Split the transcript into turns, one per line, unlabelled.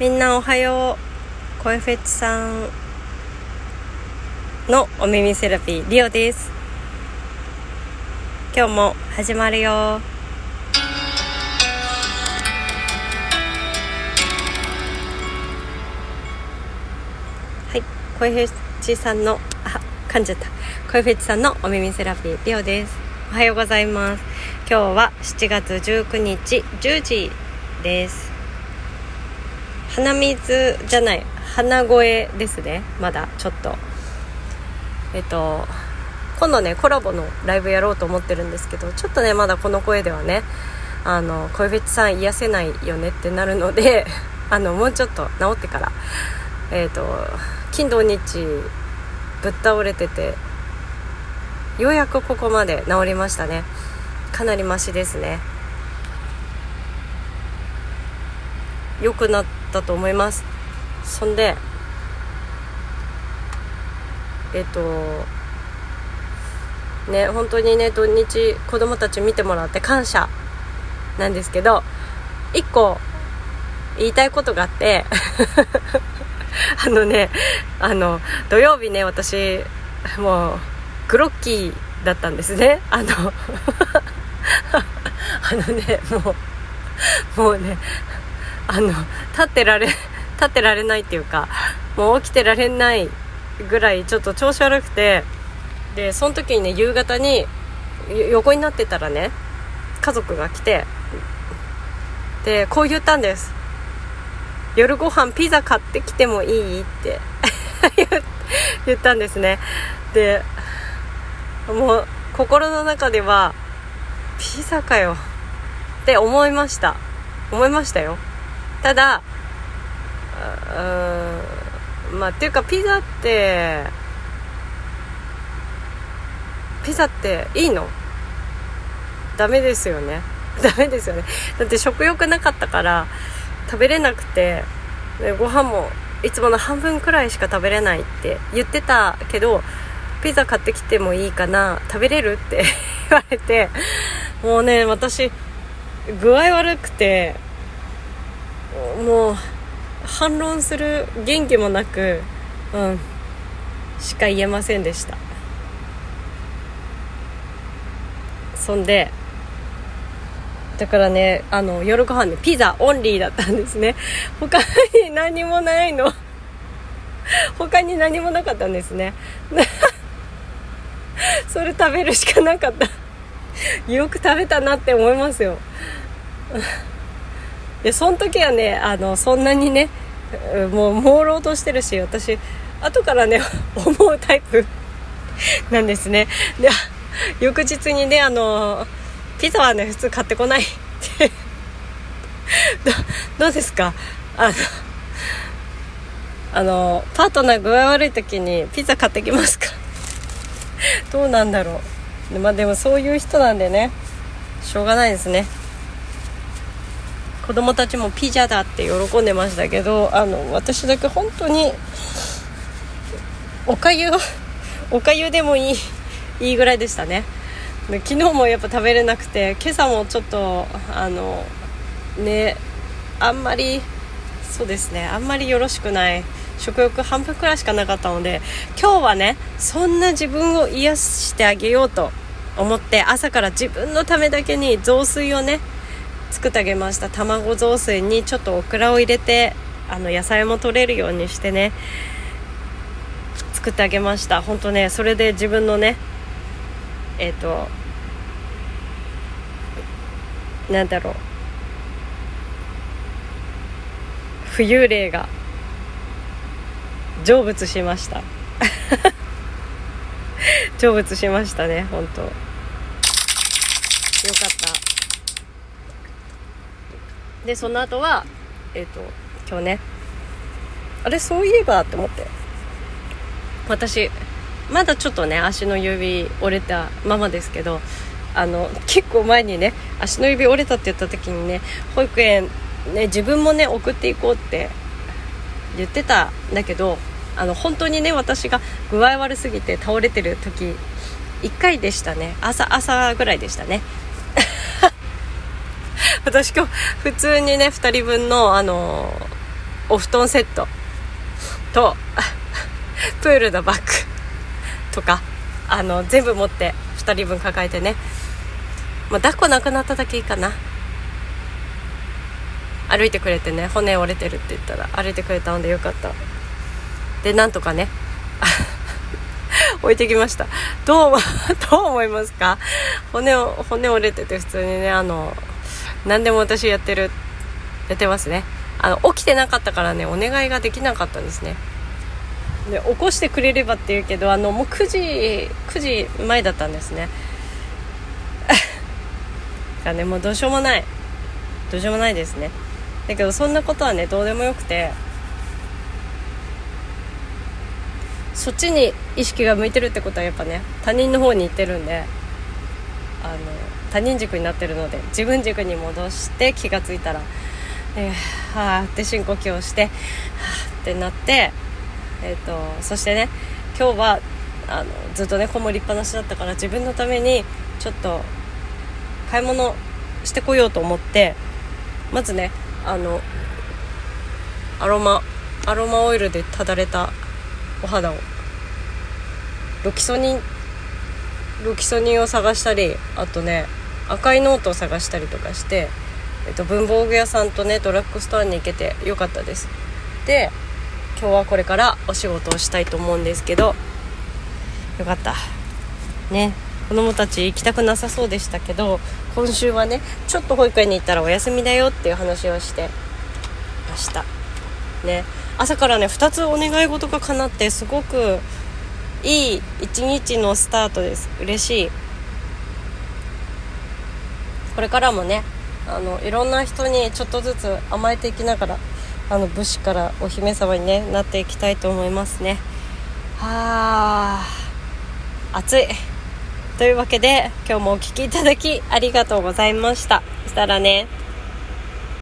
みんなおはよう。声フェチさんのお耳セラピーリオです。今日も始まるよ。はい。声フェチさんのあ噛んじゃった。声フェチさんのお耳セラピーリオです。おはようございます。今日は7月19日10時です。鼻水じゃない鼻声ですね。まだちょっと。えっと今度ねコラボのライブやろうと思ってるんですけどちょっとねまだこの声ではねあの声フェチさん癒せないよねってなるので あのもうちょっと治ってからえっ、と金土日ぶっ倒れててようやくここまで治りましたね。かなりマシですね。良くなったと思います。そんでえっとね本当にね土日子供たち見てもらって感謝なんですけど1個言いたいことがあって あのねあの土曜日ね私もうグロッキーだったんですね。あの あのねもうもうねあの立ってられ立ってられないっていうかもう起きてられないぐらいちょっと調子悪くてでその時にね夕方に横になってたらね家族が来てでこう言ったんです。夜ご飯ピザ買ってきてもいいって 言ったんですね。でもう心の中ではピザかよって思いました。思いましたよ。ただうんまあっていうかピザってピザっていいの？ダメですよね。ダメですよね。だって食欲なかったから食べれなくてご飯もいつもの半分くらいしか食べれないって言ってたけどピザ買ってきてもいいかな食べれるって 言われてもうね私具合悪くてもう反論する元気もなくうんしか言えませんでした。そんでだからねあの夜ご飯ねピザオンリーだったんですね。他に何もないの。他に何もなかったんですね。それ食べるしかなかった。よく食べたなって思いますよ。でその時はねあのそんなにねもう朦朧としてるし私後からね 思うタイプ なんですね。で翌日にねあのピザはね普通買ってこないって。どうですか？あのあのパートナー具合悪い時にピザ買ってきますか？どうなんだろう。まあでもそういう人なんでねしょうがないですね。子供たちもピザだって喜んでましたけどあの私だけ本当におかゆ おかゆでもいいいいぐらいでしたね。昨日もやっぱ食べれなくて今朝もちょっとあのねあんまりそうですねあんまりよろしくない食欲半分くらいしかなかったので今日はねそんな自分を癒してあげようと思って朝から自分のためだけに雑炊をね作ってあげました。卵雑炊にちょっとオクラを入れてあの野菜も取れるようにしてね作ってあげました。本当ねそれで自分のねえっ、ー、となんだろう浮遊霊が成仏しました。成仏しましたね本当。よかった。でその後はえっ、ー、と今日ね。あれそういえばって思って。私まだちょっとね足の指折れたままですけどあの結構前にね足の指折れたって言った時にね保育園ね自分もね送っていこうって言ってたんだけどあの本当にね私が具合悪すぎて倒れてる時1回でしたね。朝朝ぐらいでしたね。私今日普通にね2人分のあのお布団セット。と プールのバッグ。とかあの全部持って2人分抱えてね、まあ、抱っこなくなっただけいいかな。歩いてくれてね骨折れてるって言ったら歩いてくれたのでよかった。でなんとかね 置いてきました。どう どう思いますか？骨を骨折れてて普通にねあの何でも私やってるやってますね。あの起きてなかったからねお願いができなかったんですね。で起こしてくれればって言うけどあのもう9時9時前だったんですね。だねもうどうしようもない。どうしようもないですね。だけどそんなことはねどうでもよくてそっちに意識が向いてるってことはやっぱね他人の方に行ってるんであの他人軸になってるので自分軸に戻して気が付いたら、えー、はあって深呼吸をしてはあってなってえーと、そしてね今日はあのずっとねこもりっぱなしだったから自分のためにちょっと買い物してこようと思ってまずねあのアロマアロマオイルでただれたお肌をロキソニンロキソニンを探したりあとね赤いノートを探したりとかして、えっと、文房具屋さんとねドラッグストアに行けてよかったです。で今日はこれからお仕事をしたいと思うんですけどよかった。ね。子供たち行きたくなさそうでしたけど今週はねちょっと保育園に行ったらお休みだよっていう話をしてました。ね。朝からね2つお願い事が叶ってすごくいい一日のスタートです。嬉しい。これからもねあのいろんな人にちょっとずつ甘えていきながらあの武士からお姫様に、ね、なっていきたいと思いますね。はあ暑い。というわけで今日もお聴きいただきありがとうございました。そしたらね。